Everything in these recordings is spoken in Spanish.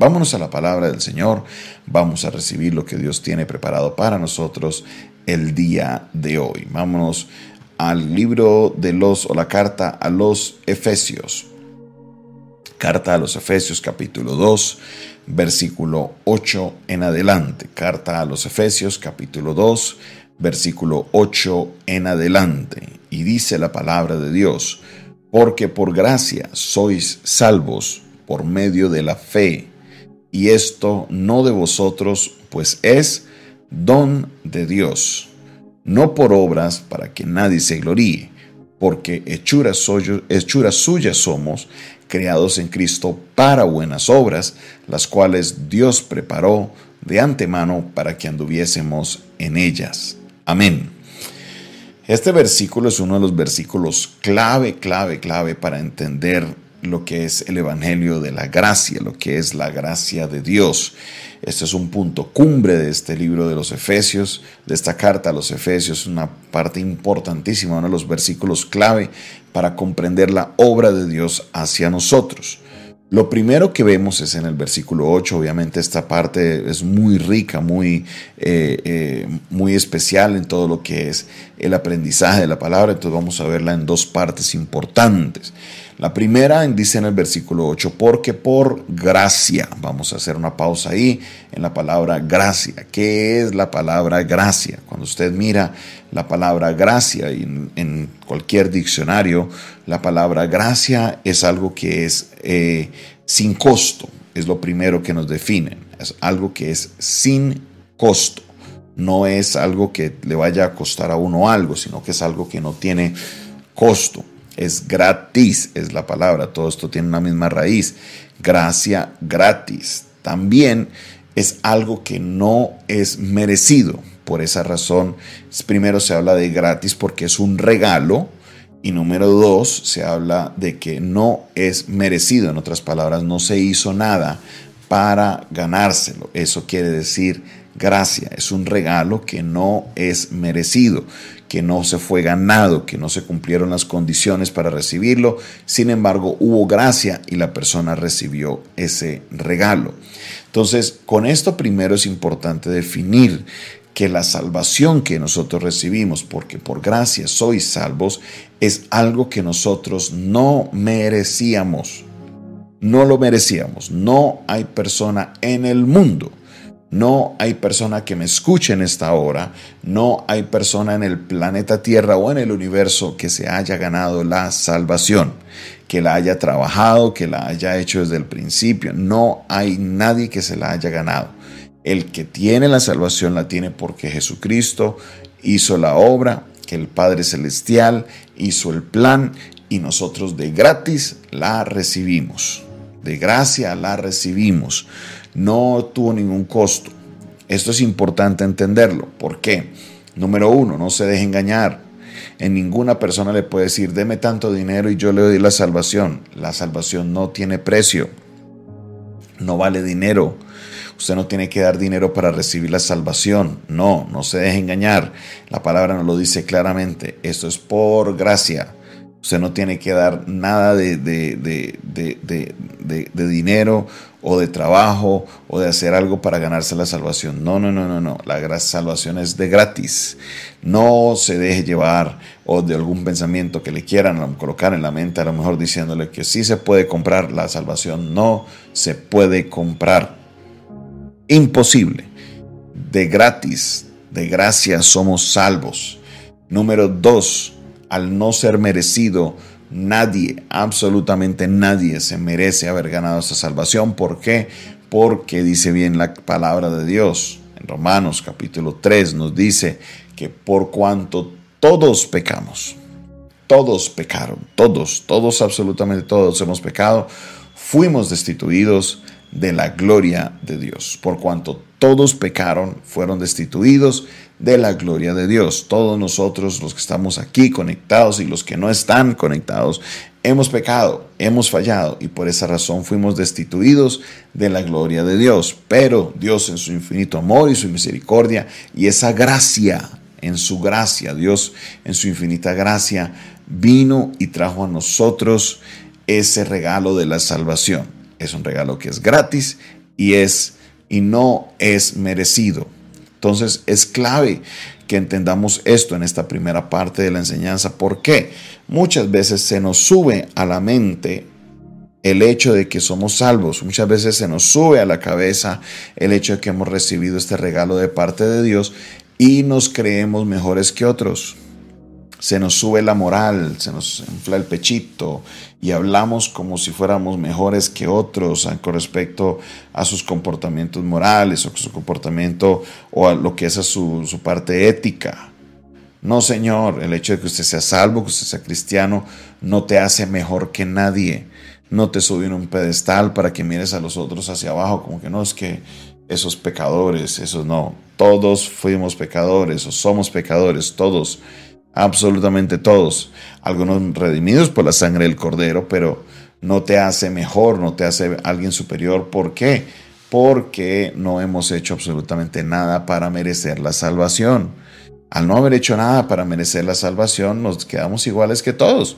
Vámonos a la palabra del Señor, vamos a recibir lo que Dios tiene preparado para nosotros el día de hoy. Vámonos al libro de los o la carta a los Efesios. Carta a los Efesios capítulo 2, versículo 8 en adelante. Carta a los Efesios capítulo 2, versículo 8 en adelante. Y dice la palabra de Dios, porque por gracia sois salvos por medio de la fe, y esto no de vosotros, pues es don de Dios, no por obras para que nadie se gloríe, porque hechura, hechura suya somos, creados en Cristo para buenas obras, las cuales Dios preparó de antemano para que anduviésemos en ellas. Amén. Este versículo es uno de los versículos clave, clave, clave para entender lo que es el Evangelio de la gracia, lo que es la gracia de Dios. Este es un punto cumbre de este libro de los Efesios, de esta carta a los Efesios, una parte importantísima, uno de los versículos clave para comprender la obra de Dios hacia nosotros. Lo primero que vemos es en el versículo 8, obviamente esta parte es muy rica, muy, eh, eh, muy especial en todo lo que es el aprendizaje de la palabra, entonces vamos a verla en dos partes importantes. La primera dice en el versículo 8, porque por gracia, vamos a hacer una pausa ahí en la palabra gracia. ¿Qué es la palabra gracia? Cuando usted mira la palabra gracia en, en cualquier diccionario, la palabra gracia es algo que es eh, sin costo, es lo primero que nos definen, es algo que es sin costo. No es algo que le vaya a costar a uno algo, sino que es algo que no tiene costo es gratis, es la palabra, todo esto tiene una misma raíz, gracia gratis. También es algo que no es merecido. Por esa razón, primero se habla de gratis porque es un regalo y número dos, se habla de que no es merecido. En otras palabras, no se hizo nada para ganárselo. Eso quiere decir gracia. Es un regalo que no es merecido que no se fue ganado, que no se cumplieron las condiciones para recibirlo. Sin embargo, hubo gracia y la persona recibió ese regalo. Entonces, con esto primero es importante definir que la salvación que nosotros recibimos, porque por gracia sois salvos, es algo que nosotros no merecíamos. No lo merecíamos. No hay persona en el mundo no hay persona que me escuche en esta hora, no hay persona en el planeta Tierra o en el universo que se haya ganado la salvación, que la haya trabajado, que la haya hecho desde el principio. No hay nadie que se la haya ganado. El que tiene la salvación la tiene porque Jesucristo hizo la obra, que el Padre Celestial hizo el plan y nosotros de gratis la recibimos. De gracia la recibimos no tuvo ningún costo. Esto es importante entenderlo. ¿Por qué? Número uno, no se deje engañar. En ninguna persona le puede decir, deme tanto dinero y yo le doy la salvación. La salvación no tiene precio. No vale dinero. Usted no tiene que dar dinero para recibir la salvación. No, no se deje engañar. La palabra nos lo dice claramente. Esto es por gracia. Usted no tiene que dar nada de, de, de, de dinero o de trabajo o de hacer algo para ganarse la salvación. No, no, no, no, no. La salvación es de gratis. No se deje llevar o de algún pensamiento que le quieran colocar en la mente, a lo mejor diciéndole que sí se puede comprar la salvación. No se puede comprar. Imposible. De gratis, de gracia somos salvos. Número dos, al no ser merecido, Nadie, absolutamente nadie se merece haber ganado esa salvación. ¿Por qué? Porque dice bien la palabra de Dios. En Romanos capítulo 3 nos dice que por cuanto todos pecamos, todos pecaron, todos, todos, absolutamente todos hemos pecado, fuimos destituidos de la gloria de Dios. Por cuanto todos pecaron, fueron destituidos de la gloria de Dios. Todos nosotros, los que estamos aquí conectados y los que no están conectados, hemos pecado, hemos fallado y por esa razón fuimos destituidos de la gloria de Dios. Pero Dios en su infinito amor y su misericordia y esa gracia, en su gracia, Dios en su infinita gracia, vino y trajo a nosotros ese regalo de la salvación. Es un regalo que es gratis y es y no es merecido. Entonces es clave que entendamos esto en esta primera parte de la enseñanza. ¿Por qué? Muchas veces se nos sube a la mente el hecho de que somos salvos. Muchas veces se nos sube a la cabeza el hecho de que hemos recibido este regalo de parte de Dios y nos creemos mejores que otros. Se nos sube la moral, se nos infla el pechito y hablamos como si fuéramos mejores que otros con respecto a sus comportamientos morales o su comportamiento o a lo que es a su, su parte ética. No, Señor, el hecho de que usted sea salvo, que usted sea cristiano, no te hace mejor que nadie. No te subí en un pedestal para que mires a los otros hacia abajo, como que no es que esos pecadores, esos no, todos fuimos pecadores o somos pecadores, todos, absolutamente todos, algunos redimidos por la sangre del cordero, pero no te hace mejor, no te hace alguien superior. ¿Por qué? Porque no hemos hecho absolutamente nada para merecer la salvación. Al no haber hecho nada para merecer la salvación, nos quedamos iguales que todos.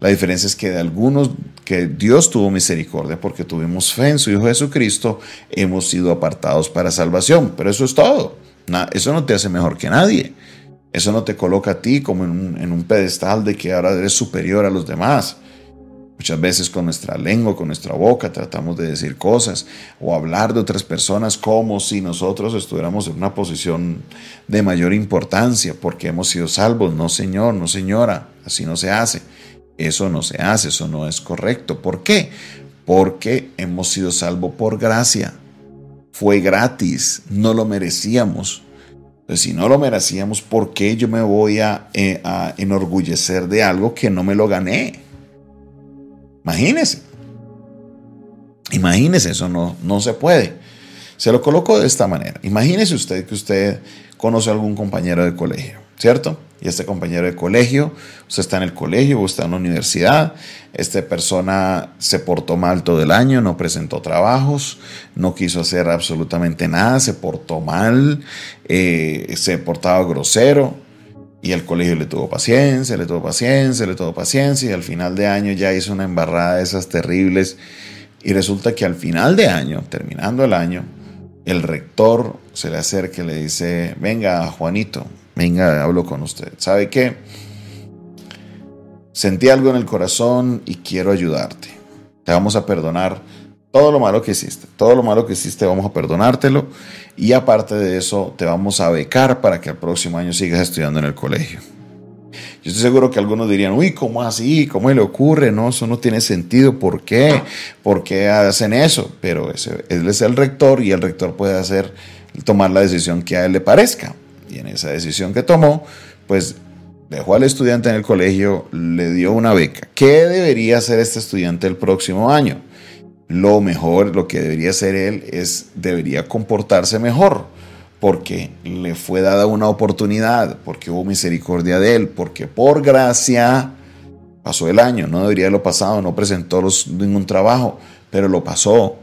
La diferencia es que de algunos que Dios tuvo misericordia porque tuvimos fe en su Hijo Jesucristo, hemos sido apartados para salvación. Pero eso es todo. eso no te hace mejor que nadie. Eso no te coloca a ti como en un, pedestal de que ahora eres superior a los demás. Muchas veces con nuestra lengua, con nuestra boca, tratamos de decir cosas o hablar de otras personas como si nosotros estuviéramos en una posición de mayor importancia porque hemos sido salvos. No, señor, no, señora, así no se hace. Eso no se hace, eso no es correcto. ¿Por qué? Porque hemos sido salvos por gracia. Fue gratis, no lo merecíamos. Entonces, si no lo merecíamos, ¿por qué yo me voy a, eh, a enorgullecer de algo que no me lo gané? Imagínese. Imagínese, eso no, no se puede. Se lo coloco de esta manera. Imagínese usted que usted conoce a algún compañero de colegio, ¿cierto? y este compañero de colegio, usted está en el colegio, o está en la universidad, esta persona se portó mal todo el año, no presentó trabajos, no quiso hacer absolutamente nada, se portó mal, eh, se portaba grosero y el colegio le tuvo paciencia, le tuvo paciencia, le tuvo paciencia y al final de año ya hizo una embarrada de esas terribles y resulta que al final de año, terminando el año, el rector se le acerca y le dice, venga Juanito, venga, hablo con usted. ¿Sabe qué? Sentí algo en el corazón y quiero ayudarte. Te vamos a perdonar todo lo malo que hiciste. Todo lo malo que hiciste vamos a perdonártelo. Y aparte de eso, te vamos a becar para que el próximo año sigas estudiando en el colegio. Yo estoy seguro que algunos dirían, uy, ¿cómo así? ¿Cómo le ocurre? No, eso no tiene sentido. ¿Por qué? ¿Por qué hacen eso? Pero ese, él es el rector y el rector puede hacer, tomar la decisión que a él le parezca. Y en esa decisión que tomó, pues dejó al estudiante en el colegio, le dio una beca. ¿Qué debería hacer este estudiante el próximo año? Lo mejor, lo que debería hacer él es, debería comportarse mejor, porque le fue dada una oportunidad, porque hubo misericordia de él, porque por gracia pasó el año, no debería haberlo pasado, no presentó ningún trabajo, pero lo pasó.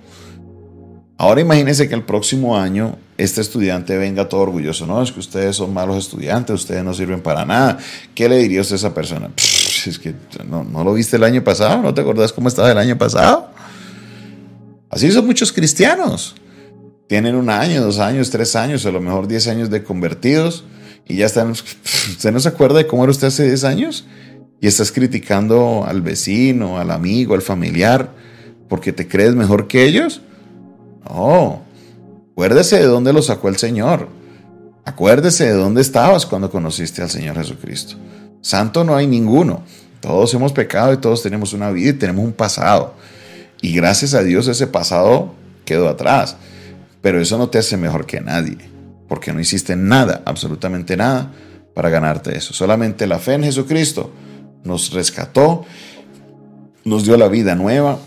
Ahora imagínense que el próximo año este estudiante venga todo orgulloso. No, es que ustedes son malos estudiantes, ustedes no sirven para nada. ¿Qué le diría usted a esa persona? es que no, lo viste el año pasado, ¿no te acordás cómo estaba el año pasado? Así son muchos cristianos. Tienen un año, dos años, tres años, a lo mejor diez años de convertidos y ya están. ¿Usted no se acuerda de cómo era usted hace diez años? Y estás criticando al vecino, al amigo, al familiar, porque te crees mejor que ellos. No, acuérdese de dónde lo sacó el Señor. Acuérdese de dónde estabas cuando conociste al Señor Jesucristo. Santo no hay ninguno. Todos hemos pecado y todos tenemos una vida y tenemos un pasado. Y gracias a Dios ese pasado quedó atrás. Pero eso no te hace mejor que nadie. Porque no hiciste nada, absolutamente nada, para ganarte eso. Solamente la fe en Jesucristo nos rescató, nos dio la vida nueva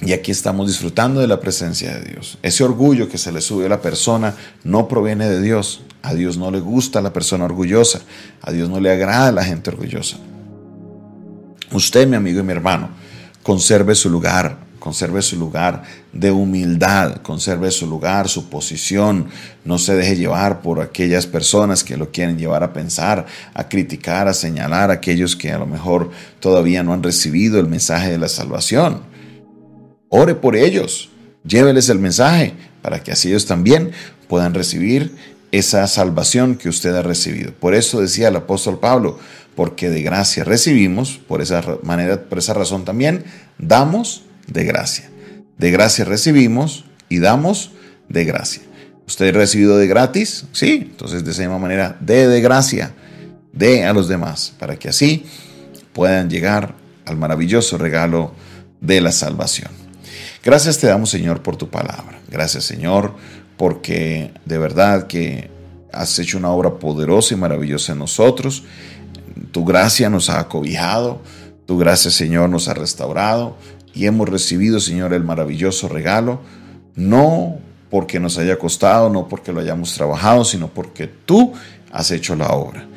y aquí estamos disfrutando de la presencia de Dios. Ese orgullo que se le sube a la persona no proviene de Dios. A Dios no le gusta la persona orgullosa. A Dios no le agrada la gente orgullosa. Usted, mi amigo y mi hermano, conserve su lugar, conserve su lugar de humildad, conserve su lugar, su posición. No se deje llevar por aquellas personas que lo quieren llevar a pensar, a criticar, a señalar a aquellos que a lo mejor todavía no han recibido el mensaje de la salvación. Ore por ellos. Lléveles el mensaje para que así ellos también puedan recibir esa salvación que usted ha recibido. Por eso decía el apóstol Pablo, porque de gracia recibimos, por esa manera, por esa razón también damos de gracia. De gracia recibimos y damos de gracia. ¿Usted ha recibido de gratis? Sí, entonces de esa misma manera, de de gracia, de a los demás, para que así puedan llegar al maravilloso regalo de la salvación. Gracias te damos, Señor, por tu palabra. Gracias, Señor, porque de verdad que has hecho una obra poderosa y maravillosa en nosotros. Tu gracia nos ha acobijado, tu gracia, Señor, nos ha restaurado y hemos recibido, Señor, el maravilloso regalo, no porque nos haya costado, no porque lo hayamos trabajado, sino porque tú has hecho la obra.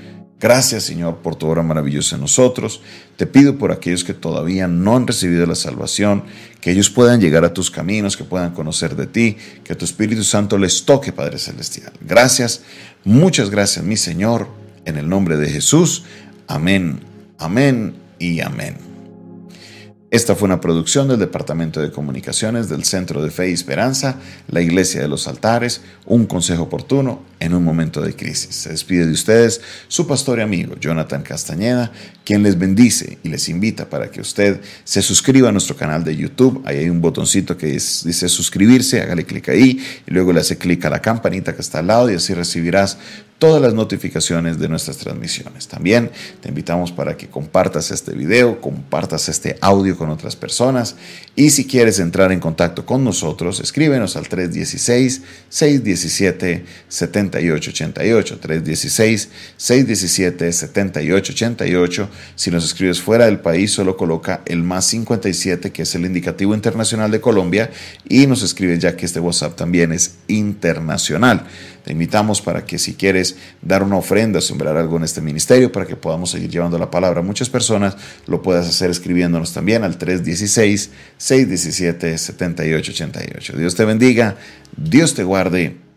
Gracias Señor por tu obra maravillosa en nosotros. Te pido por aquellos que todavía no han recibido la salvación, que ellos puedan llegar a tus caminos, que puedan conocer de ti, que tu Espíritu Santo les toque, Padre Celestial. Gracias, muchas gracias mi Señor, en el nombre de Jesús. Amén, amén y amén. Esta fue una producción del Departamento de Comunicaciones del Centro de Fe y Esperanza, la Iglesia de los Altares, un consejo oportuno en un momento de crisis. Se despide de ustedes su pastor y amigo Jonathan Castañeda, quien les bendice y les invita para que usted se suscriba a nuestro canal de YouTube. Ahí hay un botoncito que dice suscribirse, hágale clic ahí y luego le hace clic a la campanita que está al lado y así recibirás todas las notificaciones de nuestras transmisiones. También te invitamos para que compartas este video, compartas este audio con otras personas y si quieres entrar en contacto con nosotros, escríbenos al 316-617-7888, 316-617-7888. Si nos escribes fuera del país, solo coloca el más 57, que es el indicativo internacional de Colombia, y nos escribes ya que este WhatsApp también es internacional. Te invitamos para que si quieres dar una ofrenda, sembrar algo en este ministerio, para que podamos seguir llevando la palabra a muchas personas, lo puedas hacer escribiéndonos también al 316-617-7888. Dios te bendiga, Dios te guarde